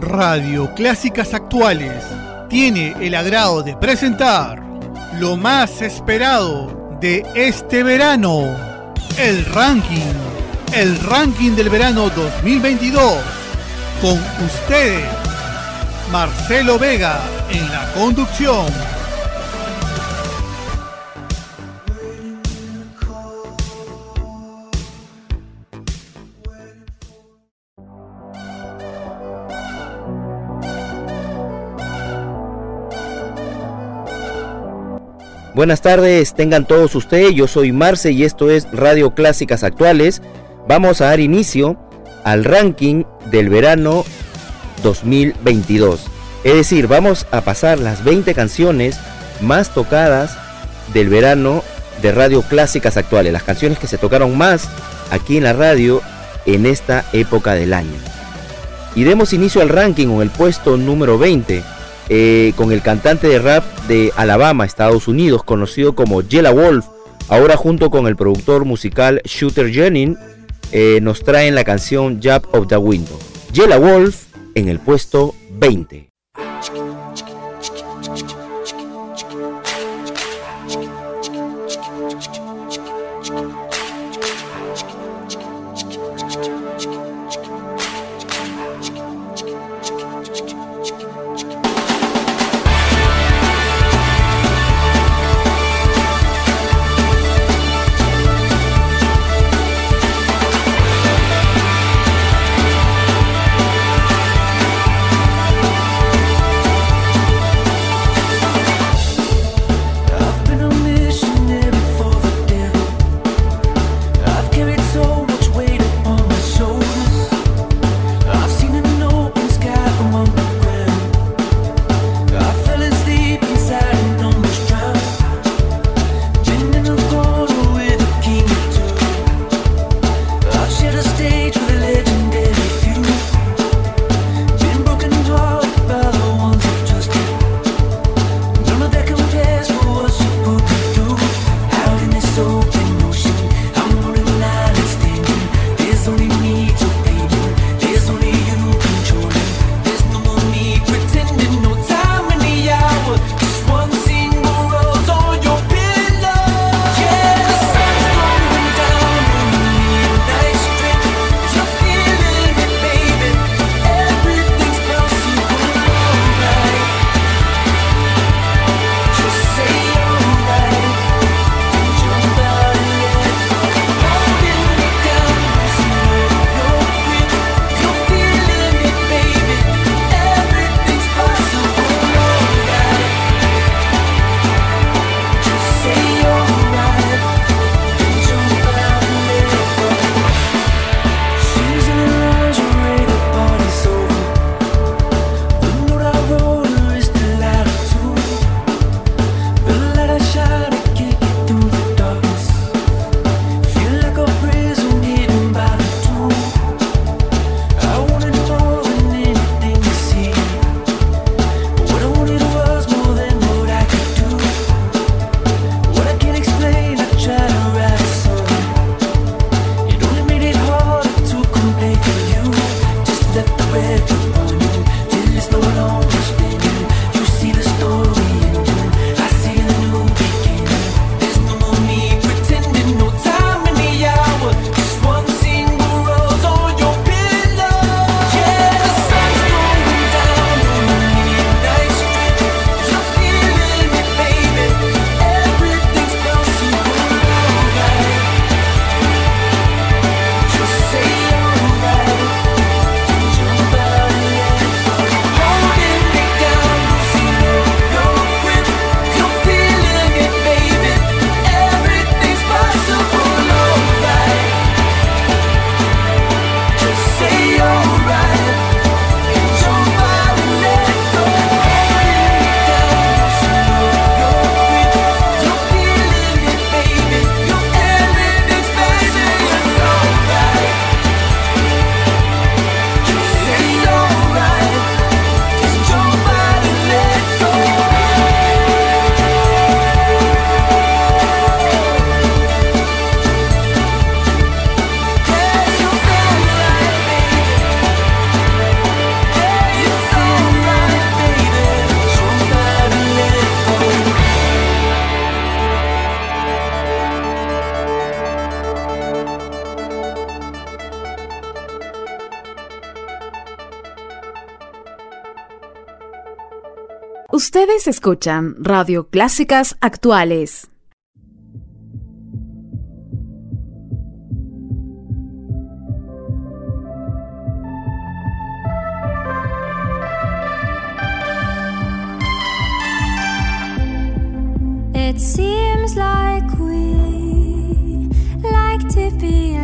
Radio Clásicas Actuales tiene el agrado de presentar lo más esperado de este verano, el ranking, el ranking del verano 2022. Con ustedes, Marcelo Vega en la conducción. Buenas tardes, tengan todos ustedes, yo soy Marce y esto es Radio Clásicas Actuales. Vamos a dar inicio al ranking del verano 2022. Es decir, vamos a pasar las 20 canciones más tocadas del verano de Radio Clásicas Actuales, las canciones que se tocaron más aquí en la radio en esta época del año. Y demos inicio al ranking con el puesto número 20 eh, con el cantante de rap de Alabama, Estados Unidos, conocido como Jella Wolf. Ahora junto con el productor musical Shooter Jennings eh, nos traen la canción Jab of the Window. Jella Wolf en el puesto 20. Ustedes escuchan Radio Clásicas Actuales. It seems like we like to be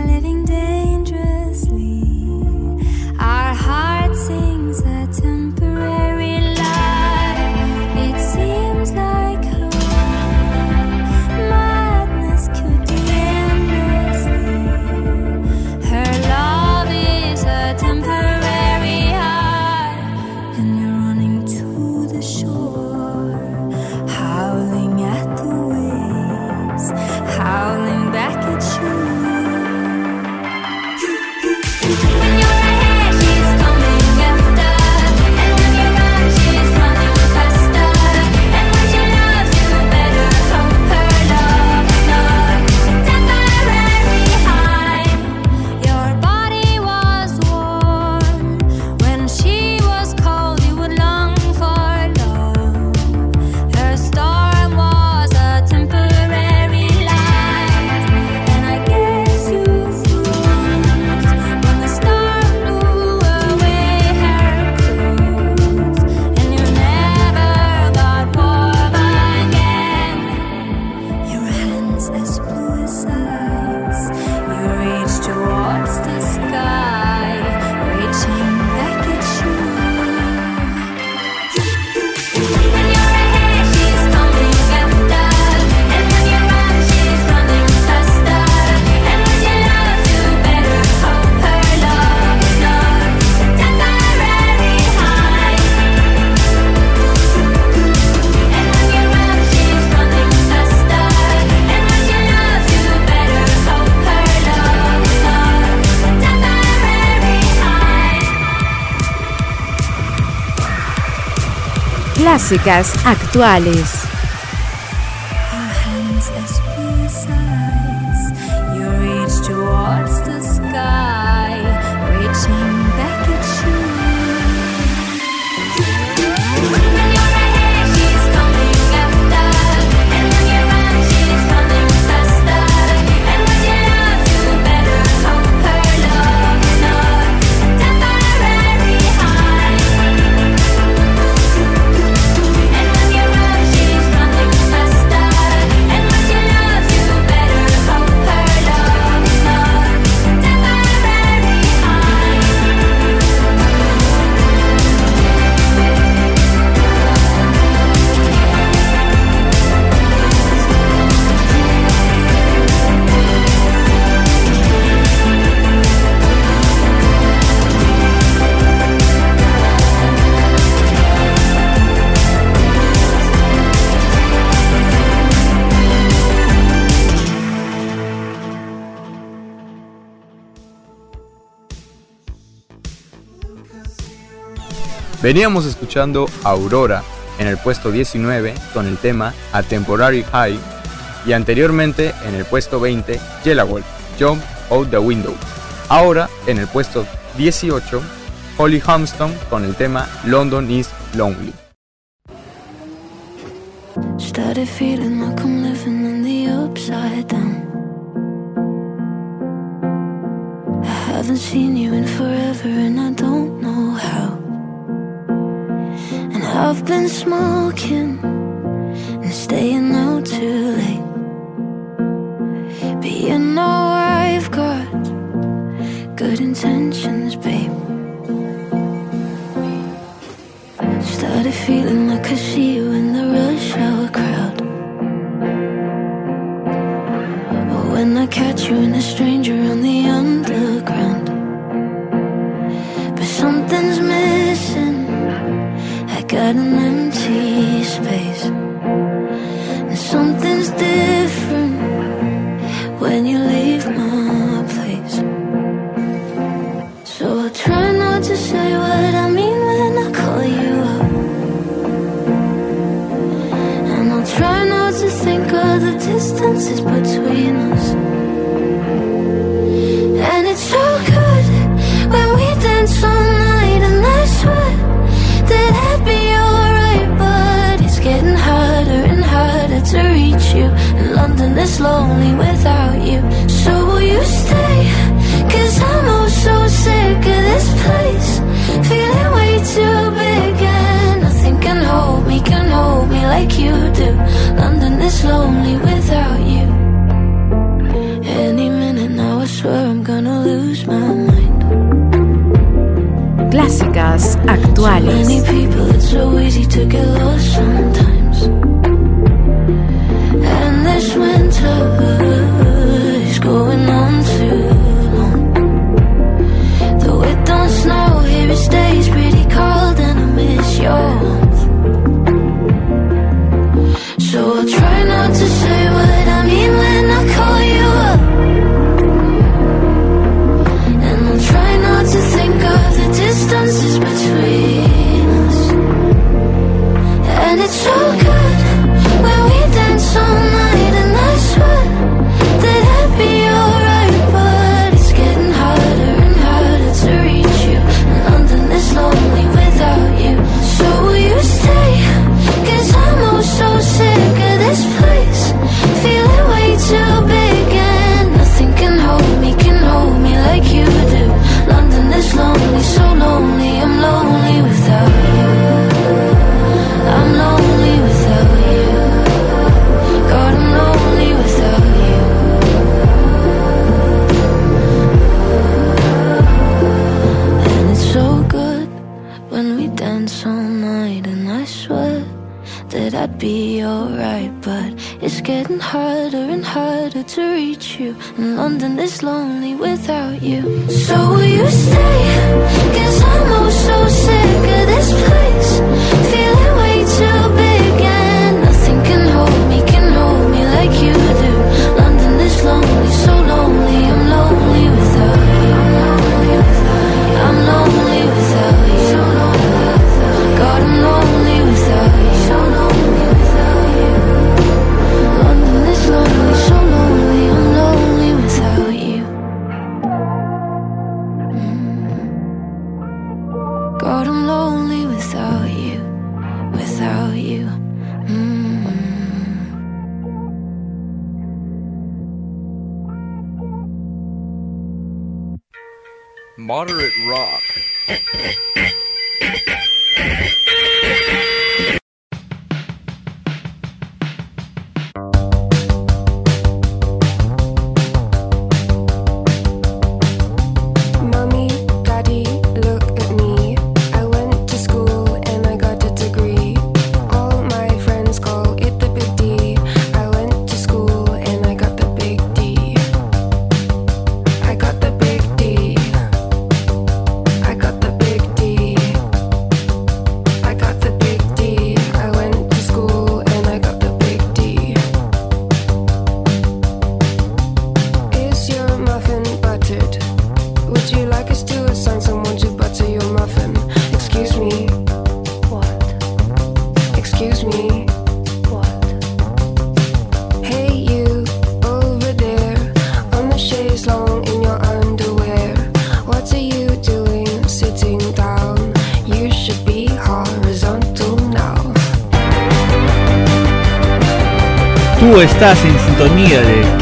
Clásicas Actuales. Veníamos escuchando Aurora en el puesto 19 con el tema A Temporary High y anteriormente en el puesto 20 Yellow Wolf, Jump Out the Window. Ahora en el puesto 18 Holly Armstrong con el tema London is Lonely. I've been smoking and staying out too late. But you know I've got good intentions, babe. Started feeling like I see you in the rush hour crowd. Or when I catch you and a stranger on the underground. But something's missing. Got an empty space. And something's different when you leave my place. So I try not to say what I mean when I call you up. And I'll try not to think of the distances between us. you. And London is lonely without you. So will you stay? Cause I'm all so sick of this place. Feeling way too big And nothing can hold me, can hold me like you do. London is lonely without you. Any minute now I swear I'm gonna lose my mind. Clásicas actuales. So easy to get lost sometimes this winter is going on.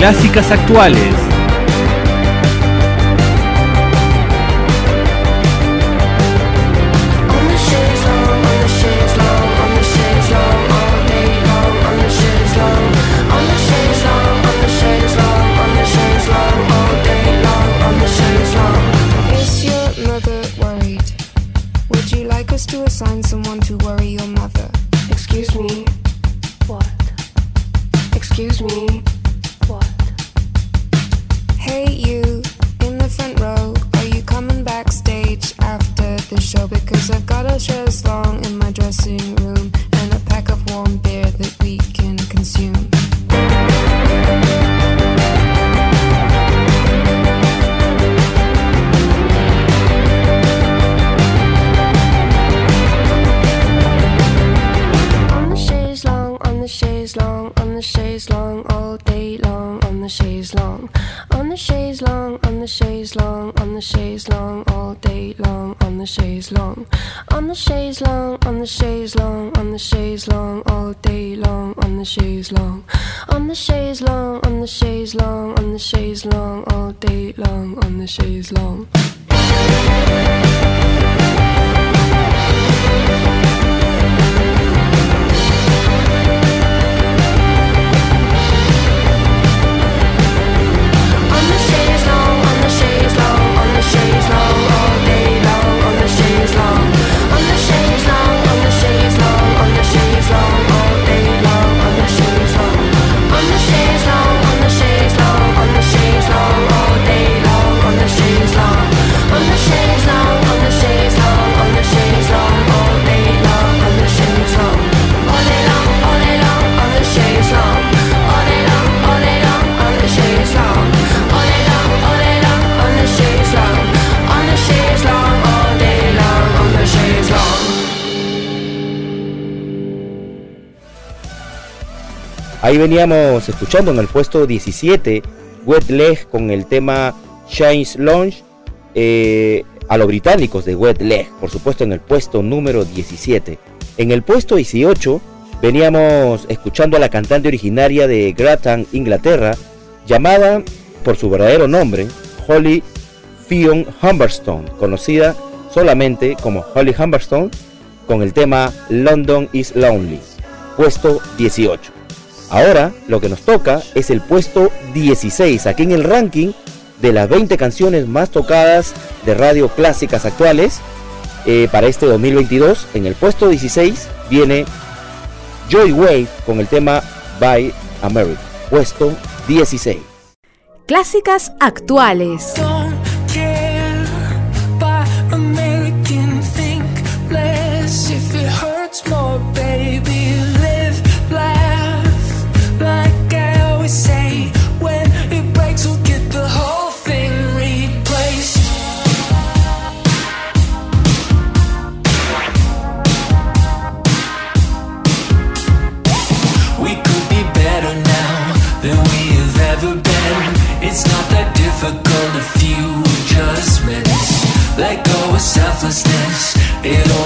clásicas actuales. Ahí veníamos escuchando en el puesto 17 Wetleg con el tema Shines Lounge eh, a los británicos de Wetleg, por supuesto en el puesto número 17. En el puesto 18 veníamos escuchando a la cantante originaria de Grattan, Inglaterra, llamada por su verdadero nombre, Holly Fion Humberstone, conocida solamente como Holly Humberstone, con el tema London is Lonely, puesto 18. Ahora lo que nos toca es el puesto 16 aquí en el ranking de las 20 canciones más tocadas de radio clásicas actuales eh, para este 2022. En el puesto 16 viene Joy Wave con el tema By America. Puesto 16. Clásicas actuales. selflessness. It all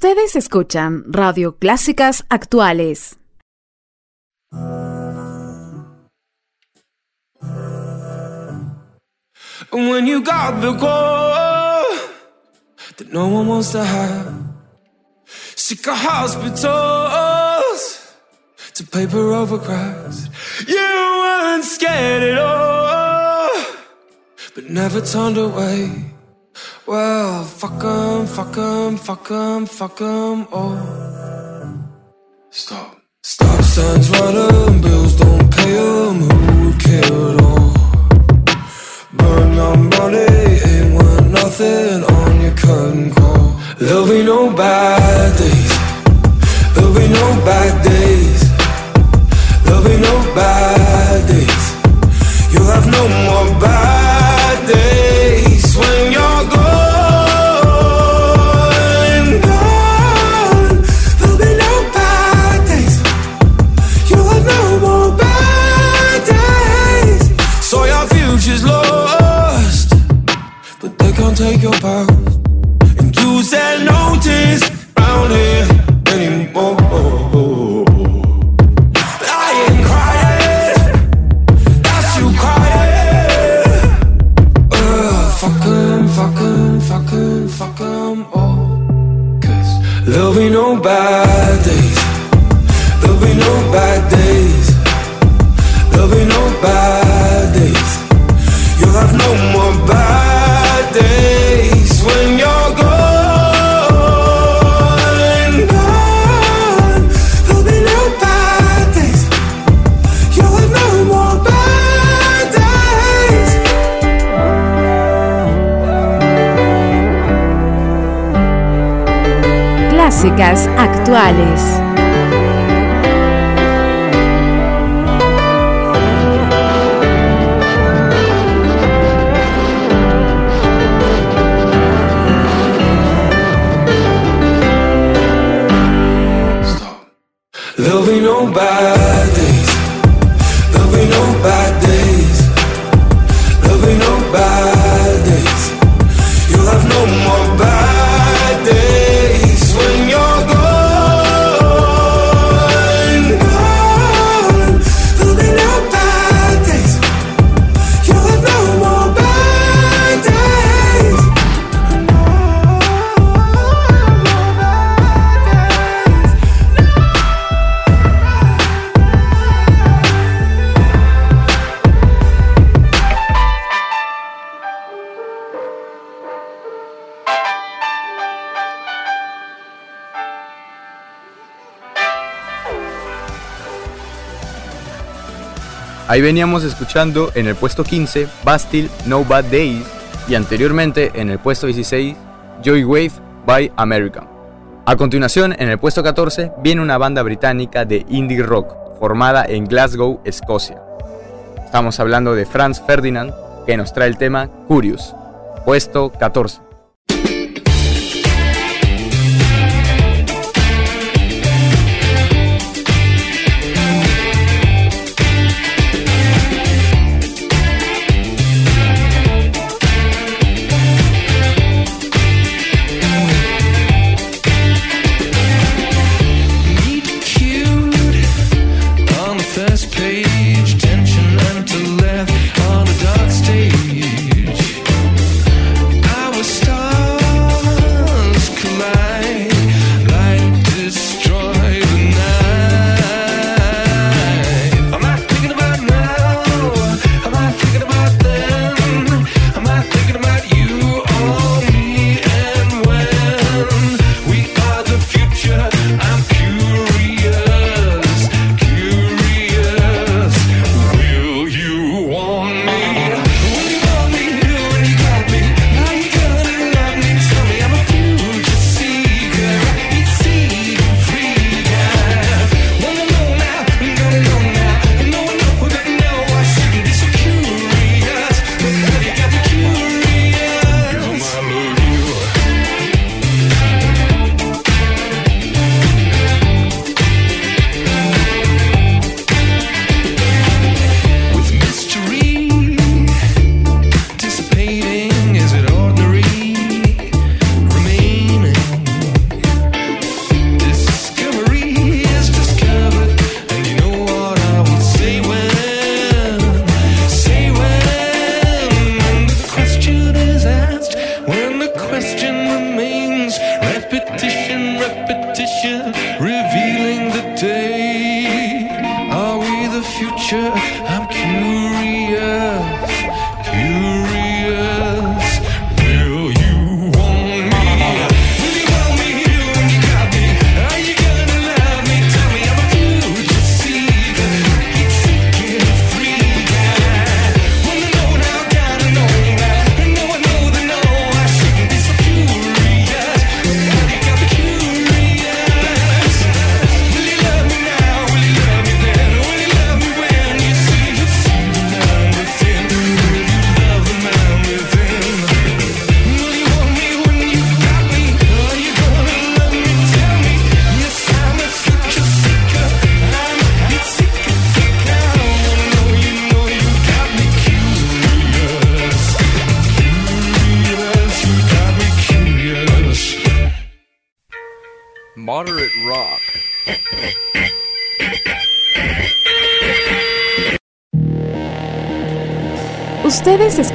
Ustedes escuchan Radio Clásicas Actuales. When you got the call that no one wants to have, sick of hospitals to paper over cracks, you weren't scared at all, but never turned away. Well, fuck 'em, fuck 'em, fuck 'em, fuck 'em all. Stop. Stop signs 'em, bills don't pay 'em, who would care at all? Burn your money, ain't worth nothing on your curtain call. There'll be no bad days. There'll be no bad days. There'll be no bad days. You'll have no more bad bad days. There'll be no bad days. There'll be no bad Clásicas Actuales. There'll be no Ahí veníamos escuchando en el puesto 15 Bastille No Bad Days y anteriormente en el puesto 16 Joy Wave by American. A continuación, en el puesto 14 viene una banda británica de indie rock formada en Glasgow, Escocia. Estamos hablando de Franz Ferdinand que nos trae el tema Curious, puesto 14.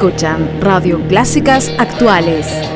Escuchan Radio Clásicas Actuales.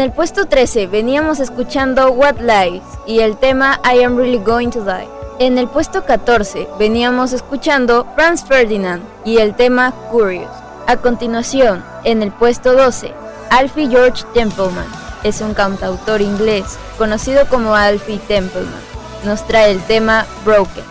En el puesto 13 veníamos escuchando What Lies y el tema I Am Really Going to Die. En el puesto 14 veníamos escuchando Franz Ferdinand y el tema Curious. A continuación, en el puesto 12, Alfie George Templeman. Es un cantautor inglés conocido como Alfie Templeman. Nos trae el tema Broken.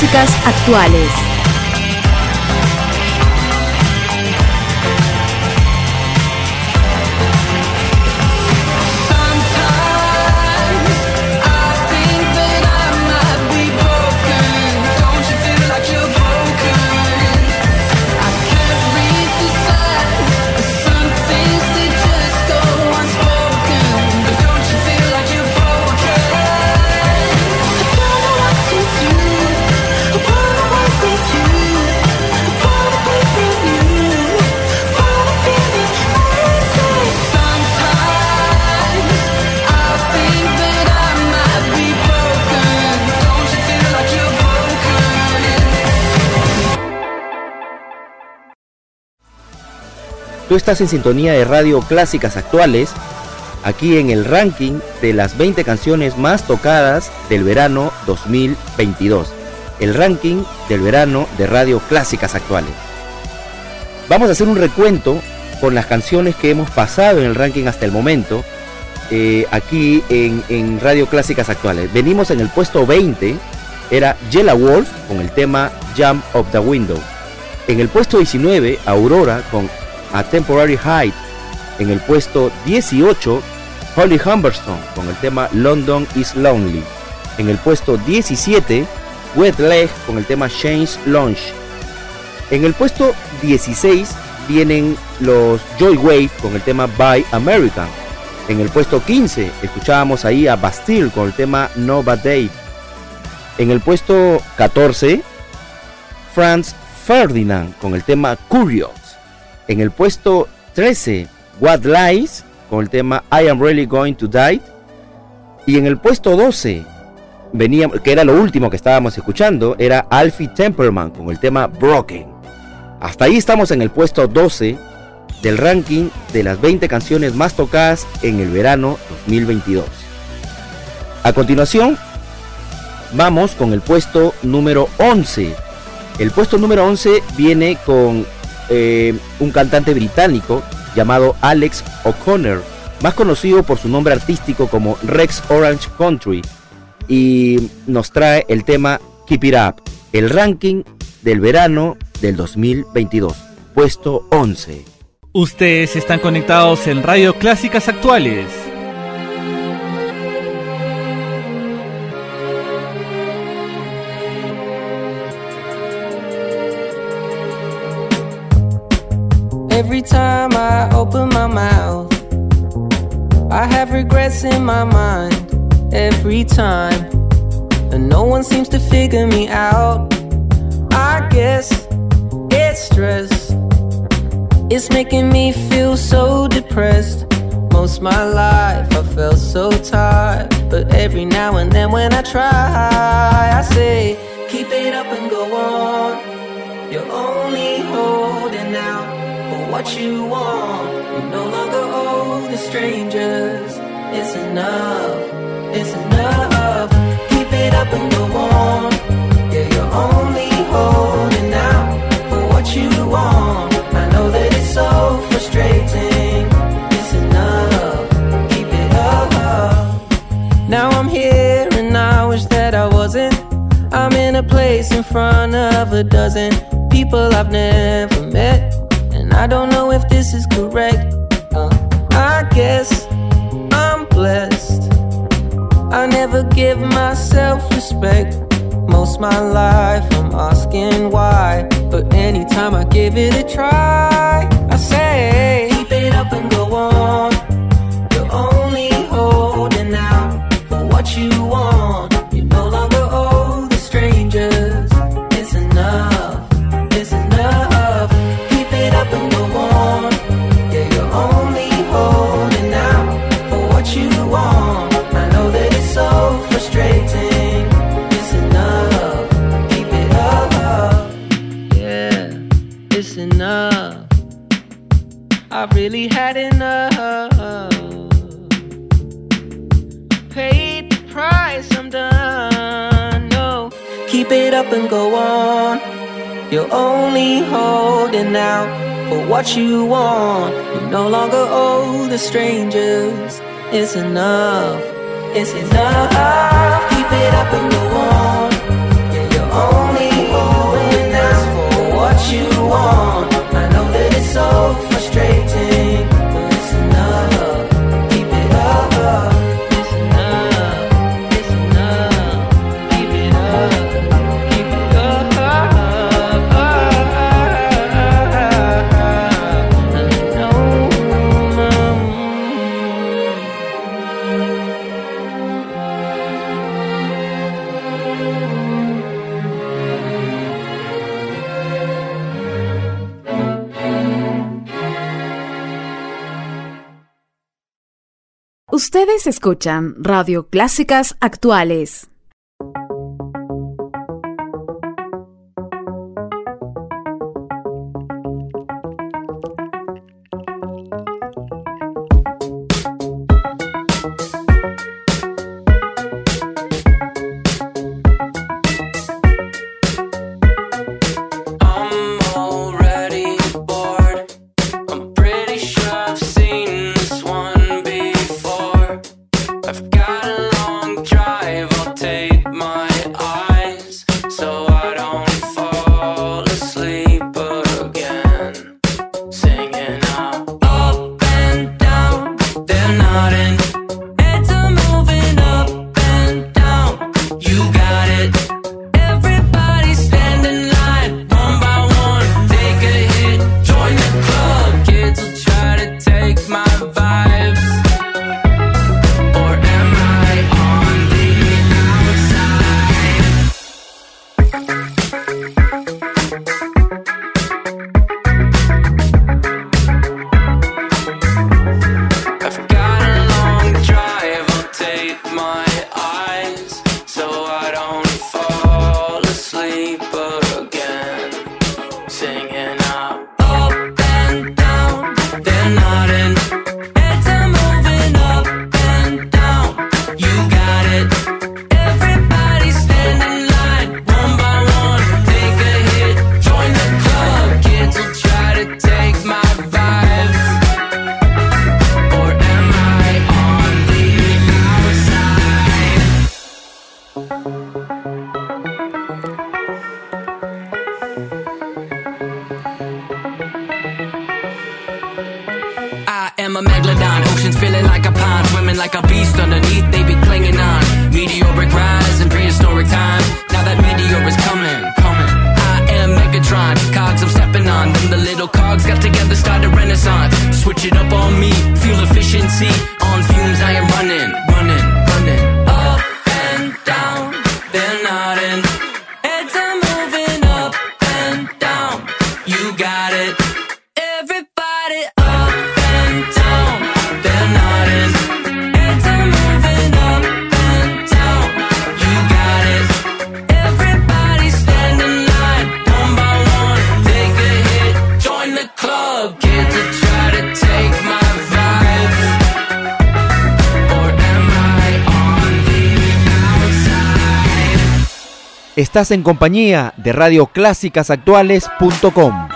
Clásicas Actuales. Tú estás en sintonía de Radio Clásicas Actuales, aquí en el ranking de las 20 canciones más tocadas del verano 2022. El ranking del verano de Radio Clásicas Actuales. Vamos a hacer un recuento con las canciones que hemos pasado en el ranking hasta el momento, eh, aquí en, Radio Clásicas Actuales. Venimos en el puesto 20, era Yellow Wolf con el tema Jump of the Window. En el puesto 19, Aurora con A Temporary Height. En el puesto 18, Holly Humberstone con el tema London is Lonely. En el puesto 17, Wet Leg con el tema Change Launch. En el puesto 16 vienen los Joy Wave con el tema By American. En el puesto 15 escuchábamos ahí a Bastille con el tema No Bad Day. En el puesto 14, Franz Ferdinand con el tema Curious. En el puesto 13, What Lies con el tema I Am Really Going to Die. Y en el puesto 12, venía, que era lo último que estábamos escuchando, era Alfie Temperman con el tema Broken. Hasta ahí estamos en el puesto 12 del ranking de las 20 canciones más tocadas en el verano 2022. A continuación, vamos con el puesto número 11. El puesto número 11 viene con eh, un cantante británico llamado Alex O'Connor, más conocido por su nombre artístico como Rex Orange Country, y nos trae el tema Keep It Up, el ranking del verano del 2022, puesto 11. Ustedes están conectados en Radio Clásicas Actuales. Time I open my mouth, I have regrets in my mind. Every time, and no one seems to figure me out. I guess it's stress. It's making me feel so depressed. Most my life I felt so tired, but every now and then when I try, I say, keep it up and go on. You're only what you want. You're no longer old. the strangers. It's enough, it's enough. Keep it up and go on. Yeah, you're only holding out for what you want. I know that it's so frustrating. It's enough, keep it up. Now I'm here and I wish that I wasn't. I'm in a place in front of a dozen people I've never met I don't know if this is correct. Uh, I guess I'm blessed. I never give myself respect. Most my life I'm asking why, but anytime I give it a try, I say. what you want. You no longer owe the strangers. It's enough. It's enough. Keep it up and go on. Yeah, you're only owing us for what you want. I know that it's so. Ustedes escuchan Radio Clásicas Actuales. Estás en compañía de radioclásicasactuales.com.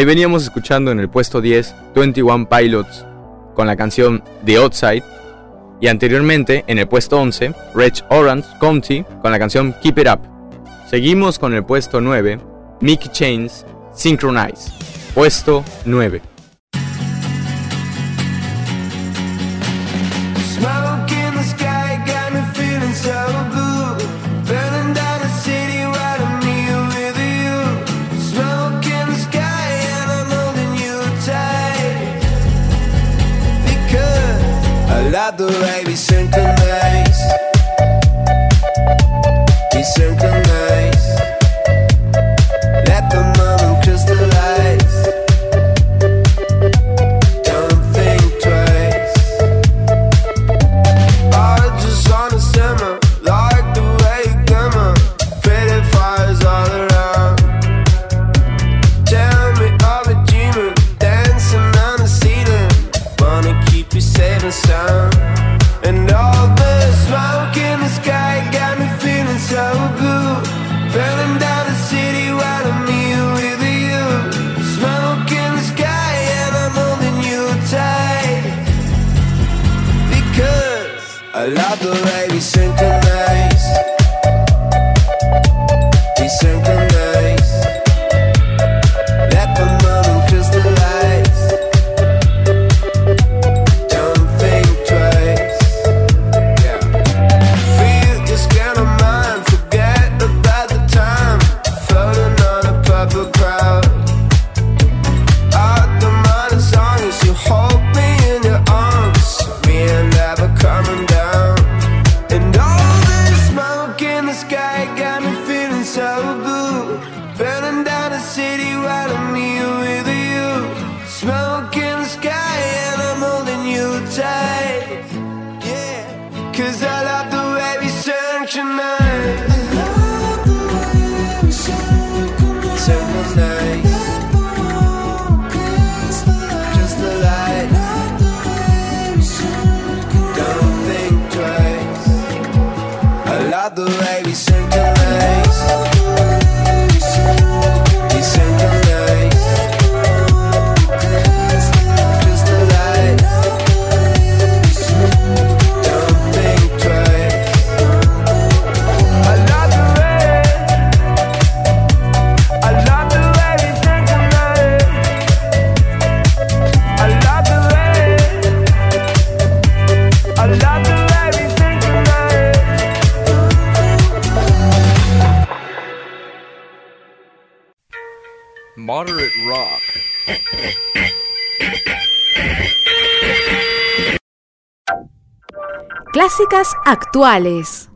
Ahí veníamos escuchando en el puesto 10 21 Pilots con la canción The Outside y anteriormente en el puesto 11 Rich Orange County con la canción Keep It Up. Seguimos con el puesto 9 Mickey Chains Synchronize. Puesto 9. baby Actuales.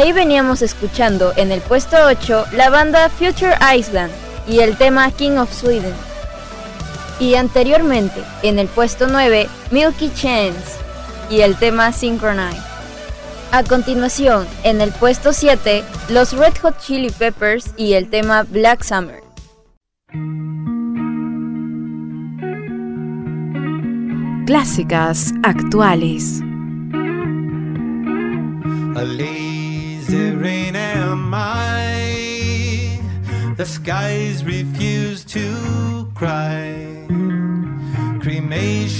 Ahí veníamos escuchando en el puesto 8 la banda Future Island y el tema King of Sweden. Y anteriormente, en el puesto 9, Milky Chance y el tema Synchronize. A continuación, en el puesto 7, los Red Hot Chili Peppers y el tema Black Summer. Clásicas actuales.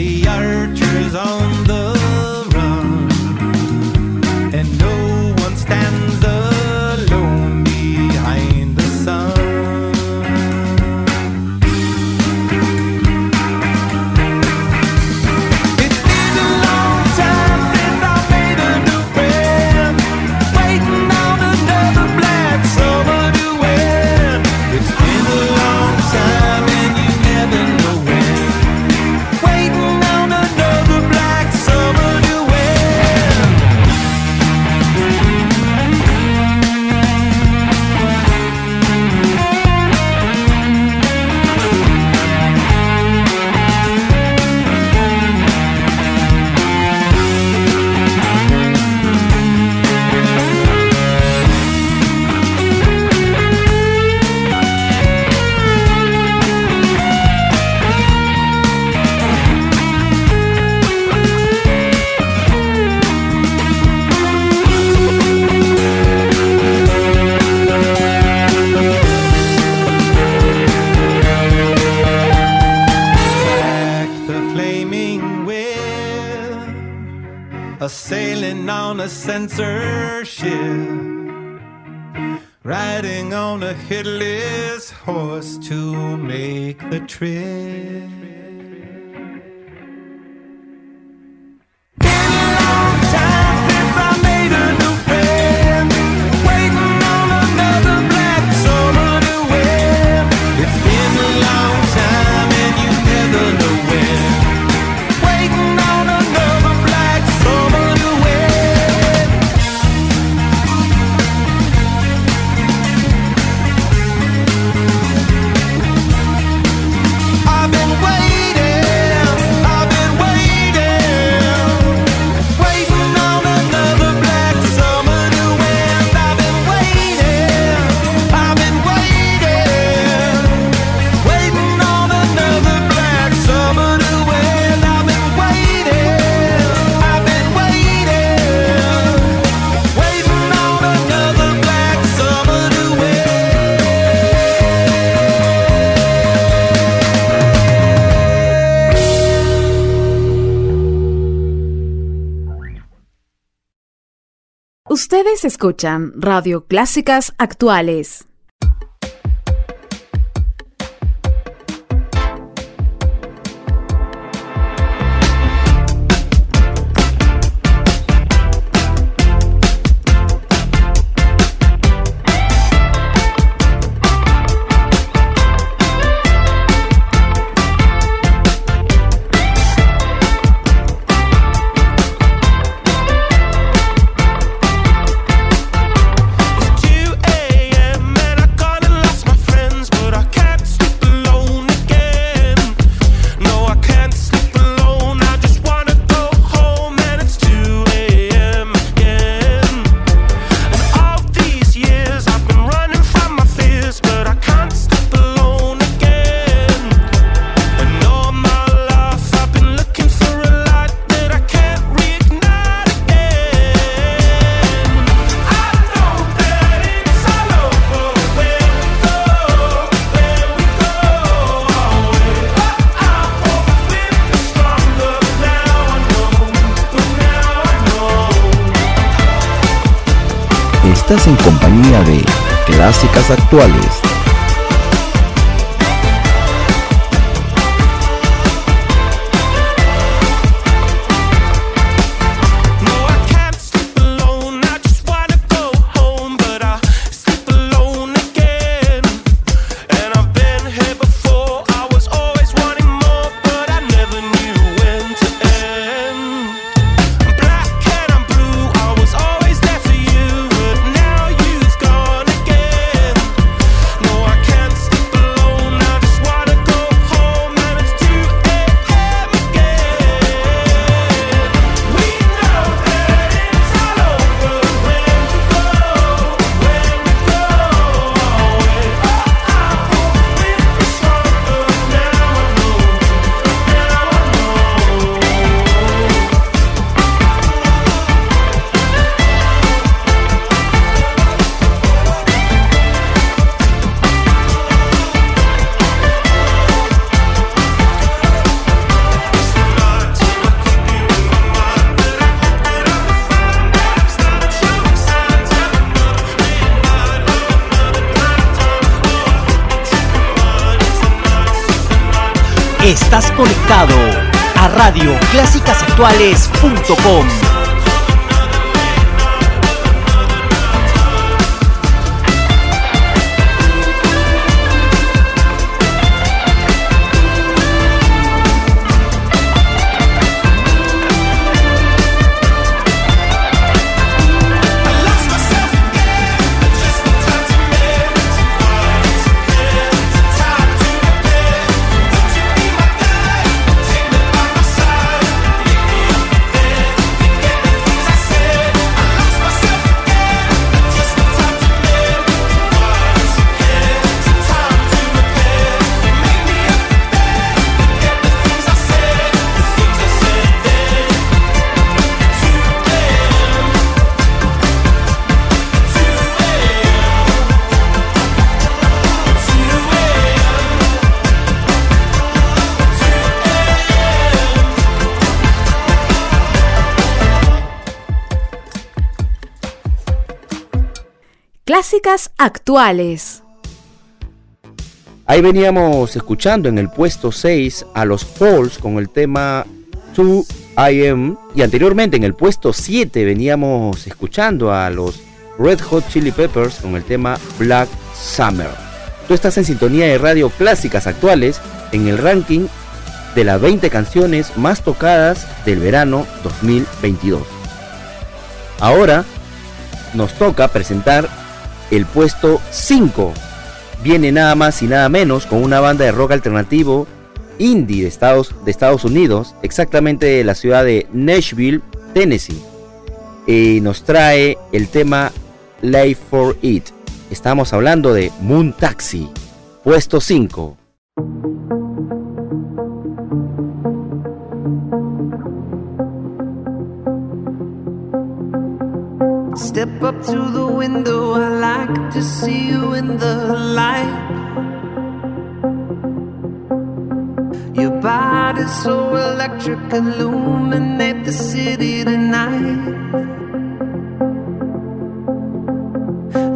the archers on Ustedes escuchan Radio Clásicas Actuales. Actuales. radioclásicasactuales.com. Clásicas actuales. Ahí veníamos escuchando en el puesto 6 a los Falls con el tema 2 I Am y anteriormente en el puesto 7 veníamos escuchando a los Red Hot Chili Peppers con el tema Black Summer. Tú estás en sintonía de radio clásicas actuales en el ranking de las 20 canciones más tocadas del verano 2022. Ahora nos toca presentar el puesto 5 viene nada más y nada menos con una banda de rock alternativo indie de Estados, Unidos, exactamente de la ciudad de Nashville, Tennessee. Y nos trae el tema Life for It. Estamos hablando de Moon Taxi, puesto 5. Step up to the window, I like to see you in the light. Your body's so electric, illuminate the city tonight.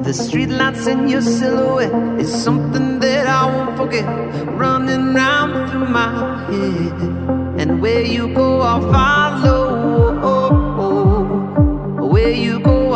The streetlights in your silhouette is something that I won't forget. Running round through my head, and where you go, I'll follow. Where you go,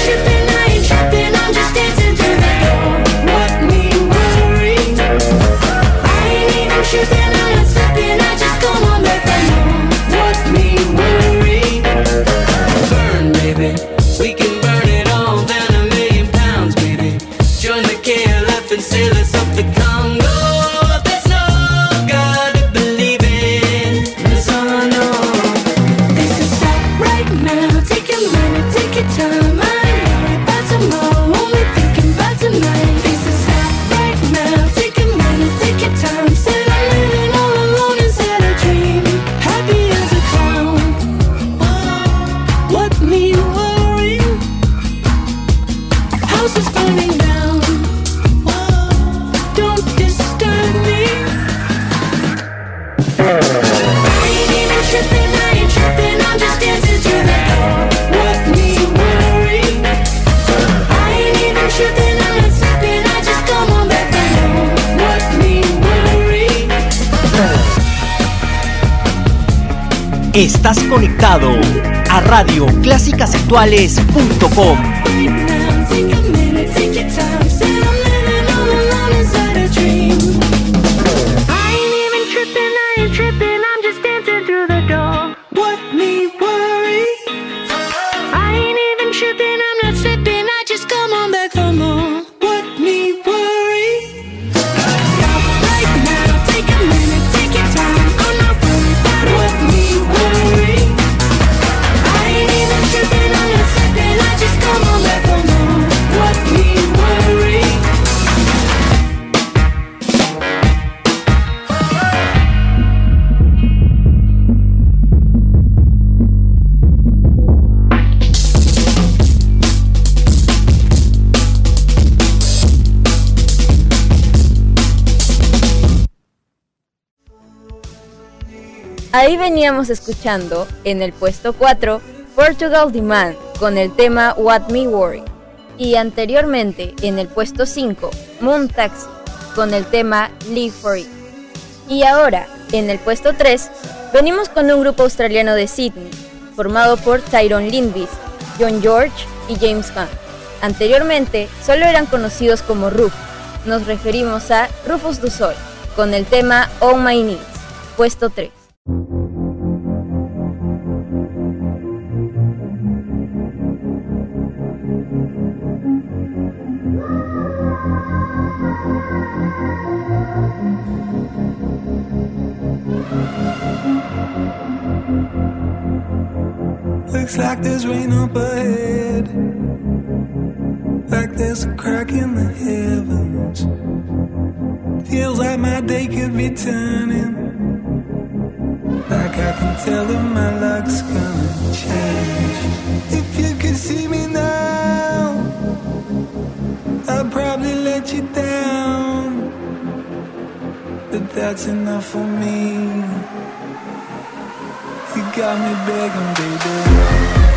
she be? virtuales.com. veníamos escuchando en el puesto 4 Portugal Demand con el tema What Me Worry y anteriormente en el puesto 5 Moon Taxi con el tema Live For It. Y ahora en el puesto 3 venimos con un grupo australiano de Sydney formado por Tyrone Lindvis, John George y James Gunn. Anteriormente solo eran conocidos como Ruf. Nos referimos a Rufus du Sol con el tema On My Knees, puesto 3. Looks like there's rain up ahead. Like there's a crack in the heavens. Feels like my day could be turning. Like I can tell that my luck's gonna change. If you could see me now, I'd probably let you down. But that's enough for me. Got me begging, baby.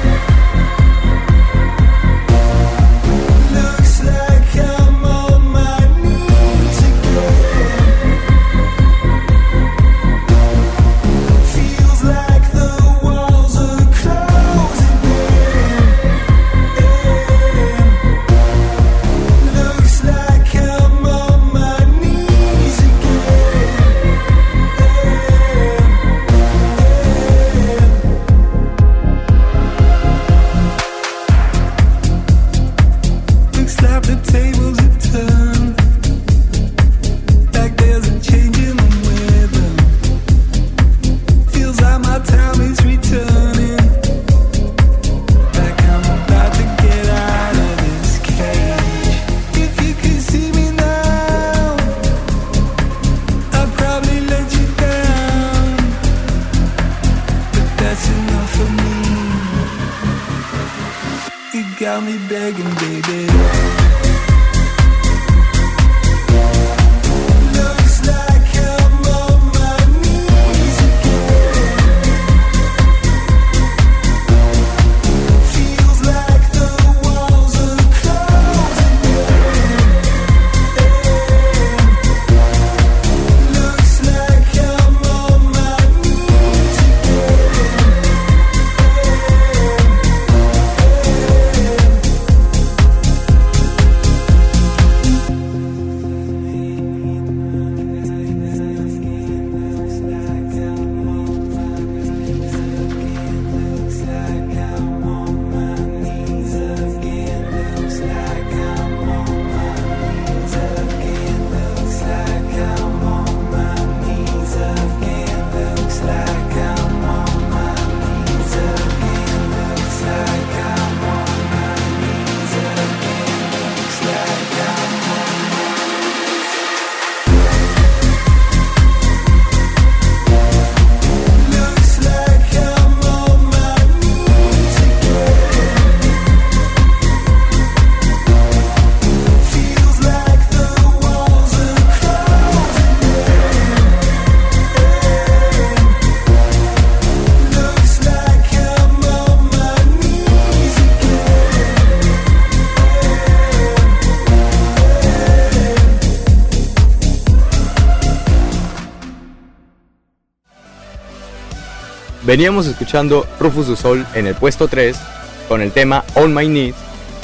Veníamos escuchando Rufus du Sol en el puesto 3 con el tema On My Knees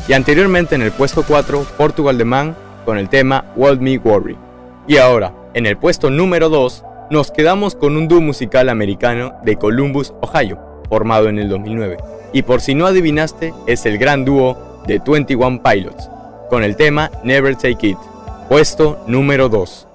y anteriormente en el puesto 4 Portugal The Man con el tema World Me Worry. Y ahora, en el puesto número 2, nos quedamos con un dúo musical americano de Columbus, Ohio, formado en el 2009. Y por si no adivinaste, es el gran dúo de 21 Pilots, con el tema Never Take It, puesto número 2.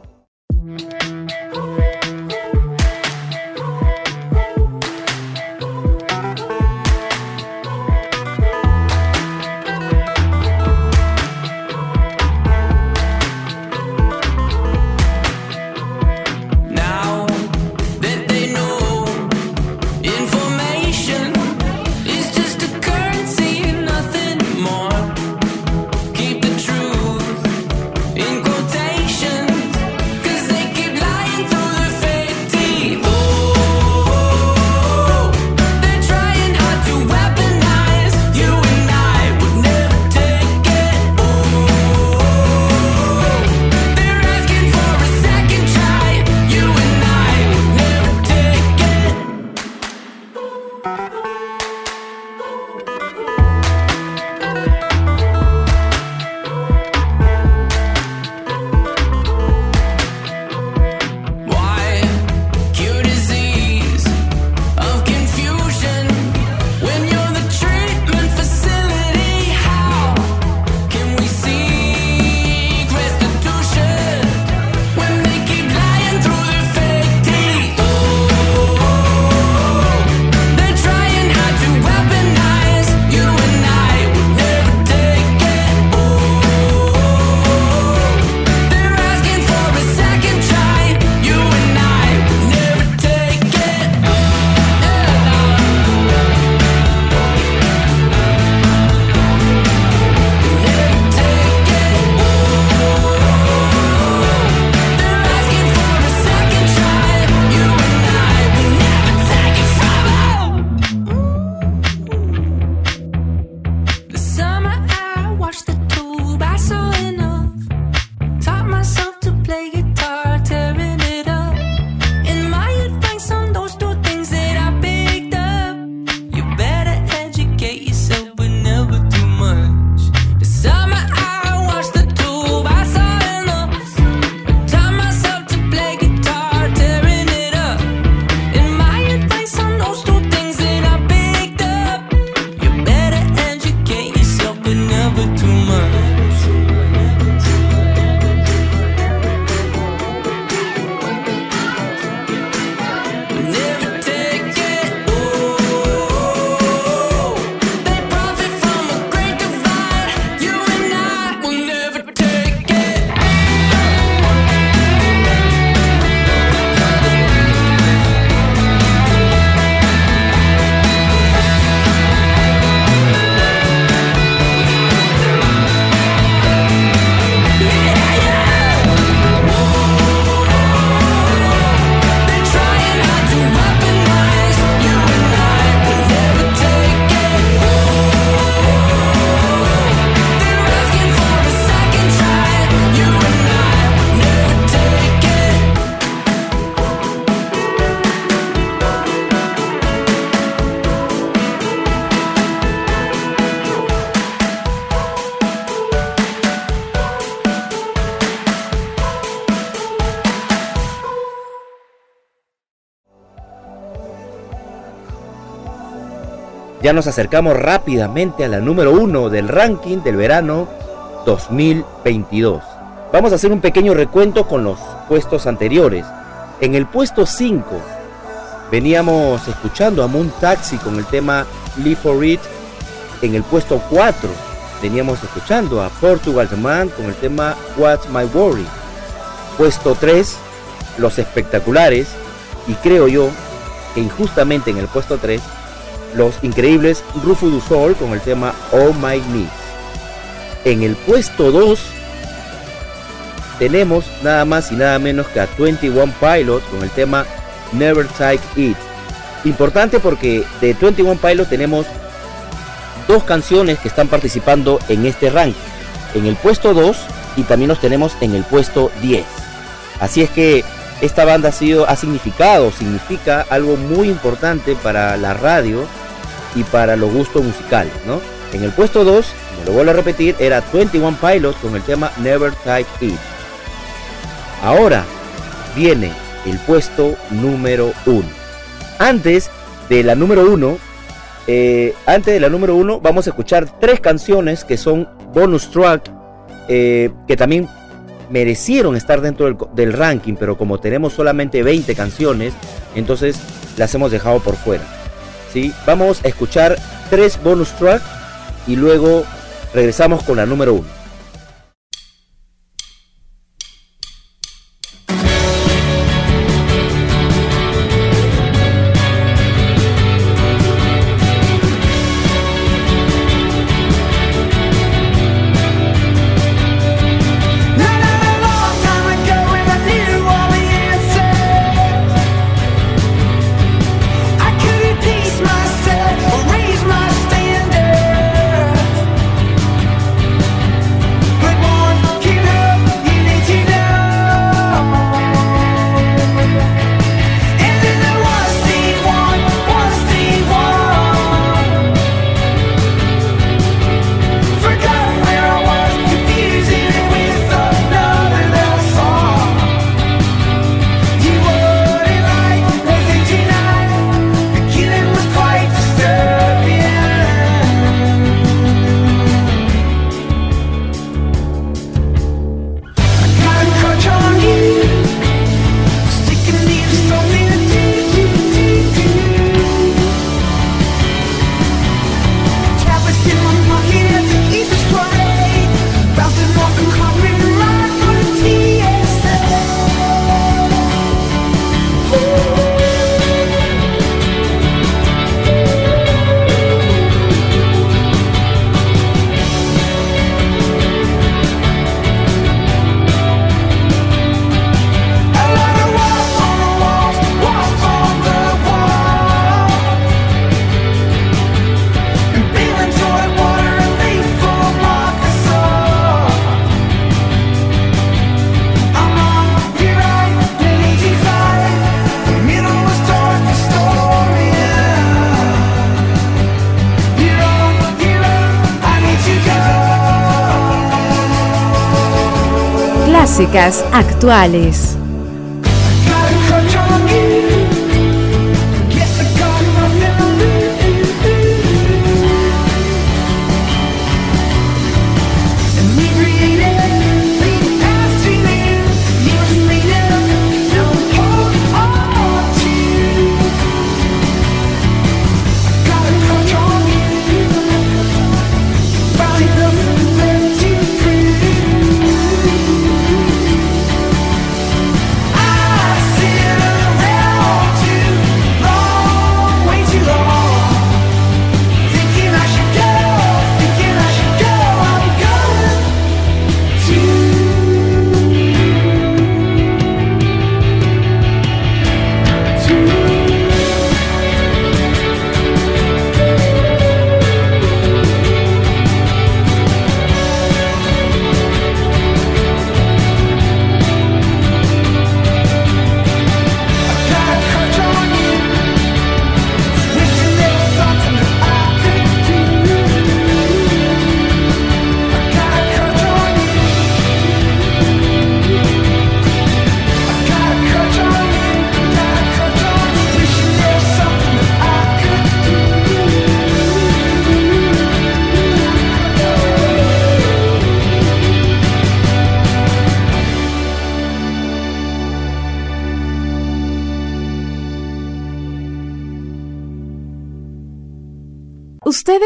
Ya nos acercamos rápidamente a la número uno del ranking del verano 2022. Vamos a hacer un pequeño recuento con los puestos anteriores. En el puesto 5 veníamos escuchando a Moon Taxi con el tema Live for It. En el puesto 4 veníamos escuchando a Portugal The Man con el tema What's My Worry. Puesto 3, Los Espectaculares. Y creo yo que injustamente en el puesto 3, los increíbles Rufus du Sol con el tema All My Needs. En el puesto 2 tenemos nada más y nada menos que a 21 Pilot con el tema Never Take It. Importante porque de 21 Pilot tenemos dos canciones que están participando en este ranking. En el puesto 2 y también los tenemos en el puesto 10. Así es que esta banda ha sido ha significado, significa algo muy importante para la radio y para los gustos musicales, ¿no? En el puesto 2, me lo vuelvo a repetir, era 21 Pilots con el tema Never Type It. Ahora viene el puesto número 1. Antes de la número 1, eh, antes de la número 1, vamos a escuchar tres canciones que son bonus track, eh, que también merecieron estar dentro del, del ranking, pero como tenemos solamente 20 canciones, entonces las hemos dejado por fuera. Vamos a escuchar tres bonus tracks y luego regresamos con la número 1. Actuales.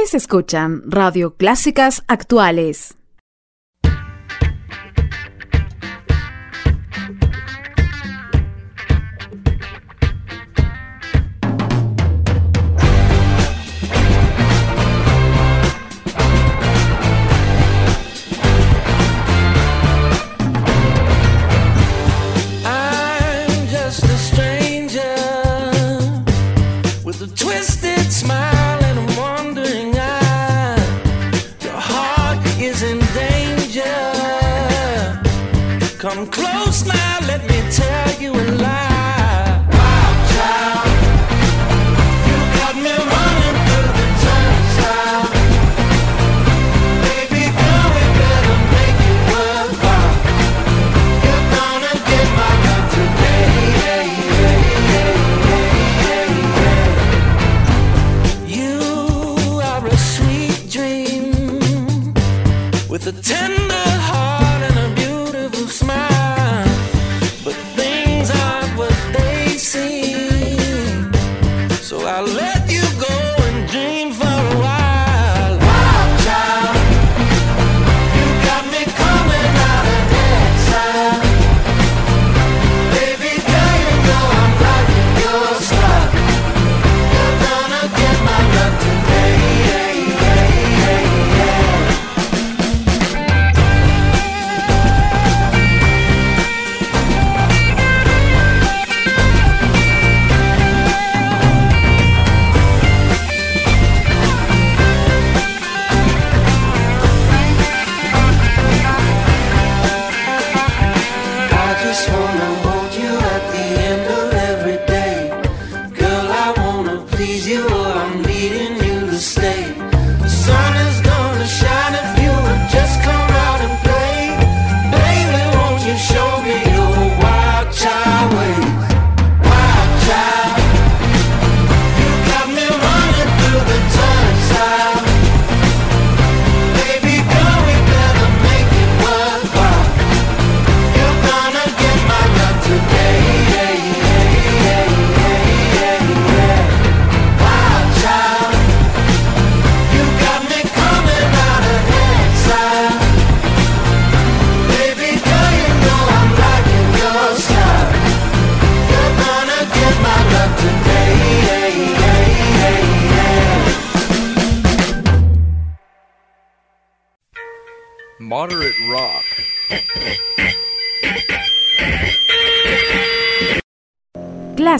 Ustedes escuchan Radio Clásicas Actuales.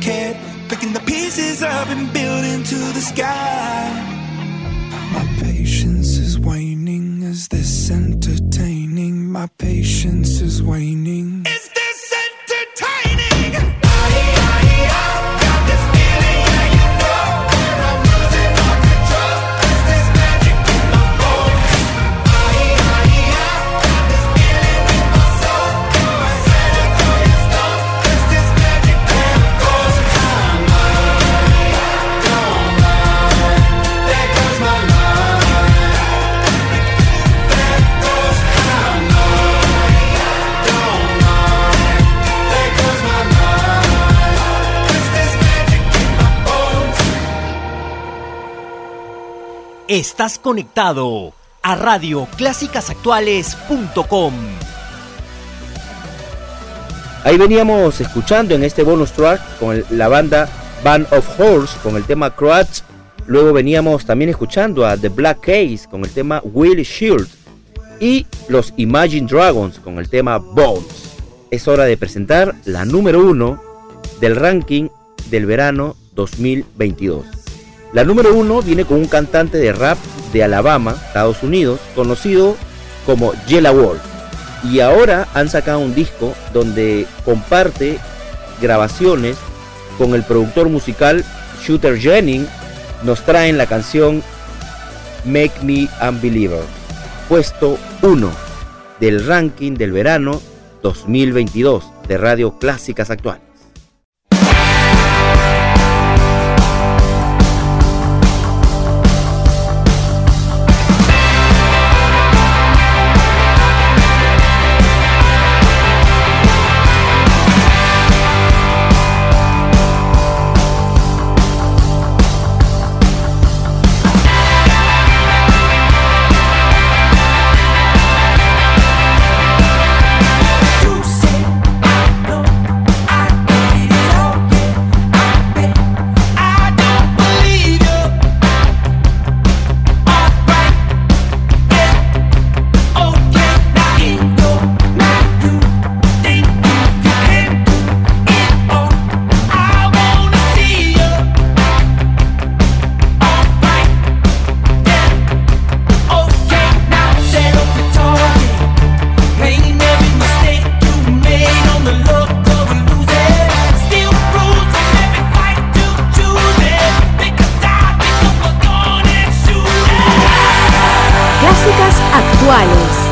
kid, picking the pieces up and building to the sky. My patience is waning. Is this entertaining? My patience is waning. Estás conectado a radioclásicasactuales.com. Ahí veníamos escuchando en este bonus track con la banda Band of Horse con el tema Crutch. Luego veníamos también escuchando a The Black Case con el tema Will Shield. Y los Imagine Dragons con el tema Bones. Es hora de presentar la número uno del ranking del verano 2022. La número uno viene con un cantante de rap de Alabama, Estados Unidos, conocido como Yella Wolf. Y ahora han sacado un disco donde comparte grabaciones con el productor musical Shooter Jennings. Nos traen la canción Make Me Unbeliever, puesto 1 del ranking del verano 2022 de Radio Clásicas Actuales. Mix.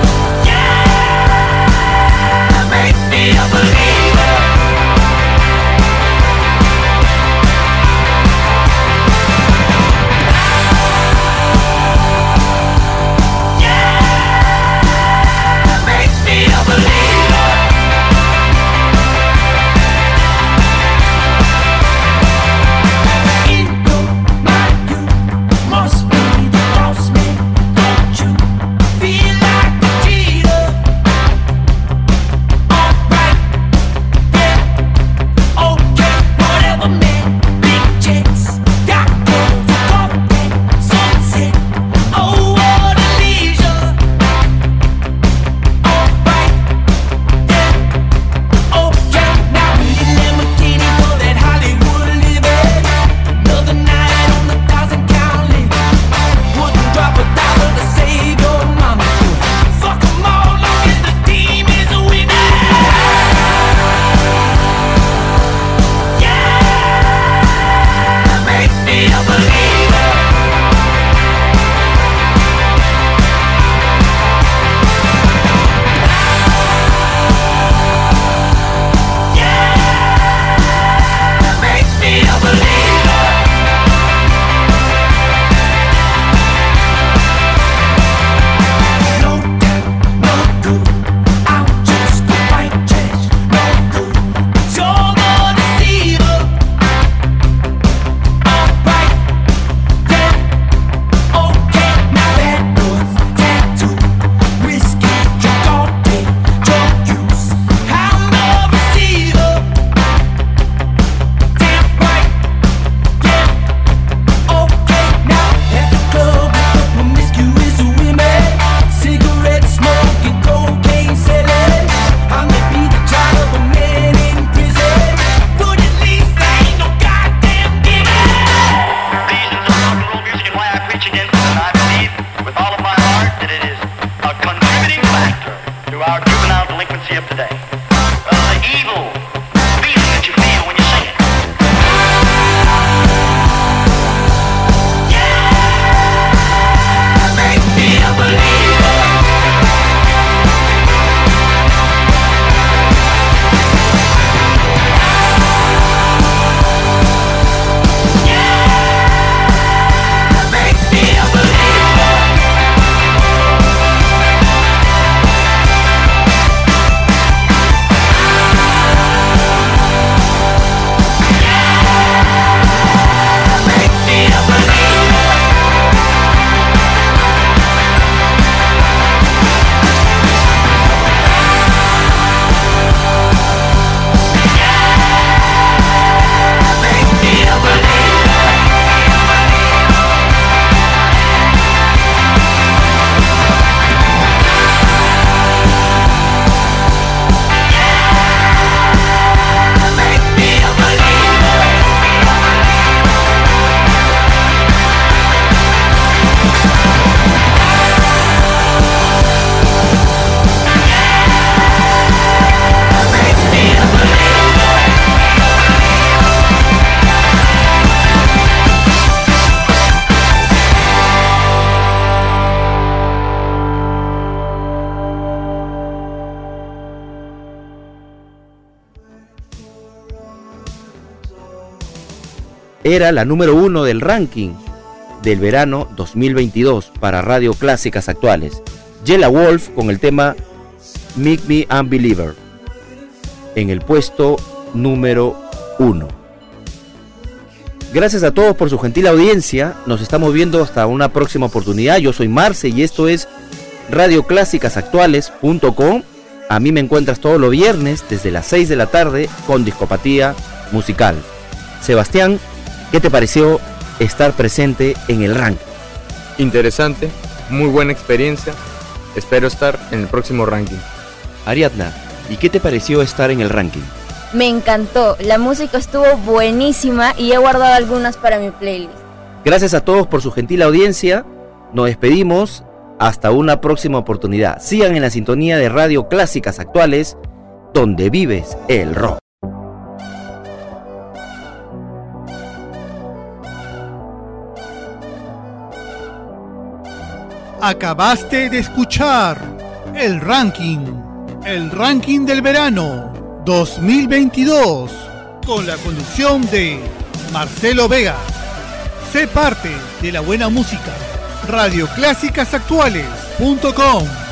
Era la número uno del ranking del verano 2022 para Radio Clásicas Actuales. Yella Wolf con el tema Make Me Unbeliever en el puesto número uno. Gracias a todos por su gentil audiencia. Nos estamos viendo hasta una próxima oportunidad. Yo soy Marce y esto es radioclásicasactuales.com. A mí me encuentras todos los viernes desde las 6 de la tarde con Discopatía Musical. Sebastián, ¿qué te pareció estar presente en el ranking? Interesante, muy buena experiencia. Espero estar en el próximo ranking. Ariadna, ¿y qué te pareció estar en el ranking? Me encantó, la música estuvo buenísima y he guardado algunas para mi playlist. Gracias a todos por su gentil audiencia. Nos despedimos. Hasta una próxima oportunidad. Sigan en la sintonía de Radio Clásicas Actuales, donde vives el rock. Acabaste de escuchar el ranking, el ranking del verano 2022, con la conducción de Marcelo Vega. Sé parte de la buena música. Radioclásicasactuales.com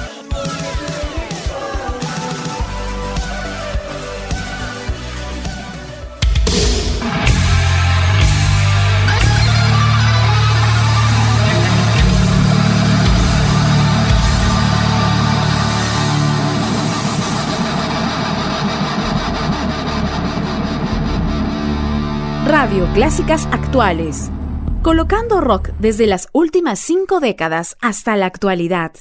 Radio Clásicas Actuales. Colocando rock desde las últimas cinco décadas hasta la actualidad.